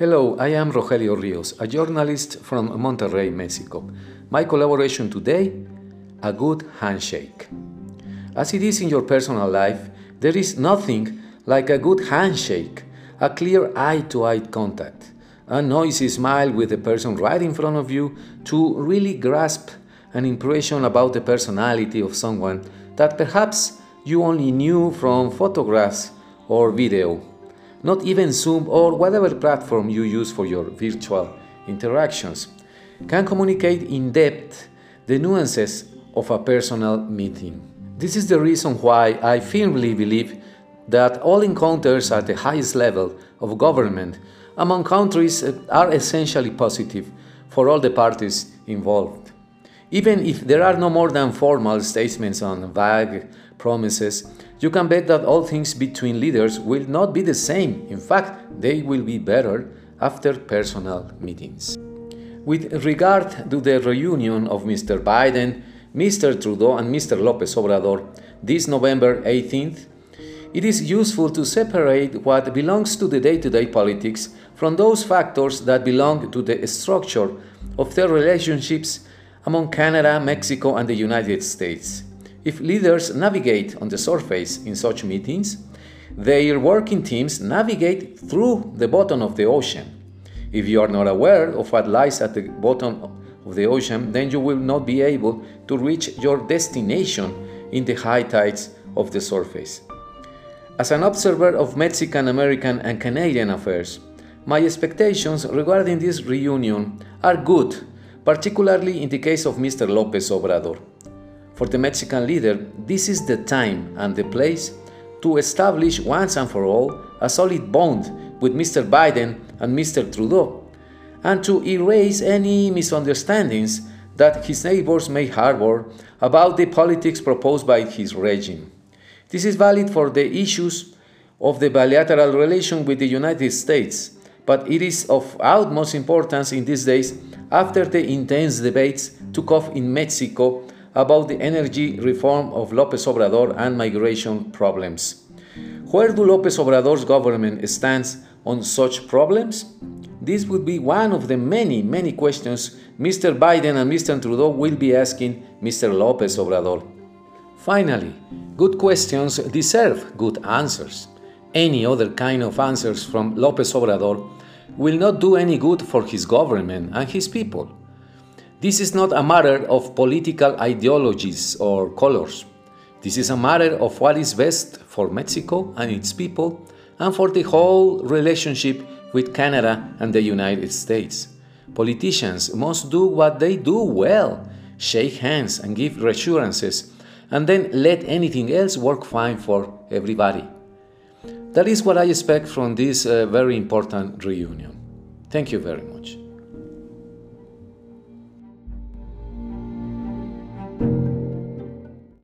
Hello, I am Rogelio Rios, a journalist from Monterrey, Mexico. My collaboration today a good handshake. As it is in your personal life, there is nothing like a good handshake, a clear eye to eye contact, a noisy smile with the person right in front of you to really grasp an impression about the personality of someone that perhaps you only knew from photographs or video not even Zoom or whatever platform you use for your virtual interactions, can communicate in depth the nuances of a personal meeting. This is the reason why I firmly believe that all encounters at the highest level of government among countries are essentially positive for all the parties involved. Even if there are no more than formal statements on vague promises, you can bet that all things between leaders will not be the same. In fact, they will be better after personal meetings. With regard to the reunion of Mr. Biden, Mr. Trudeau, and Mr. Lopez Obrador this November 18th, it is useful to separate what belongs to the day to day politics from those factors that belong to the structure of their relationships among Canada, Mexico, and the United States. If leaders navigate on the surface in such meetings, their working teams navigate through the bottom of the ocean. If you are not aware of what lies at the bottom of the ocean, then you will not be able to reach your destination in the high tides of the surface. As an observer of Mexican, American, and Canadian affairs, my expectations regarding this reunion are good, particularly in the case of Mr. Lopez Obrador. For the Mexican leader, this is the time and the place to establish once and for all a solid bond with Mr. Biden and Mr. Trudeau, and to erase any misunderstandings that his neighbors may harbor about the politics proposed by his regime. This is valid for the issues of the bilateral relation with the United States, but it is of utmost importance in these days after the intense debates took off in Mexico about the energy reform of López Obrador and migration problems. Where do López Obrador's government stands on such problems? This would be one of the many, many questions Mr. Biden and Mr. Trudeau will be asking Mr. López Obrador. Finally, good questions deserve good answers. Any other kind of answers from López Obrador will not do any good for his government and his people. This is not a matter of political ideologies or colors. This is a matter of what is best for Mexico and its people and for the whole relationship with Canada and the United States. Politicians must do what they do well shake hands and give reassurances, and then let anything else work fine for everybody. That is what I expect from this uh, very important reunion. Thank you very much.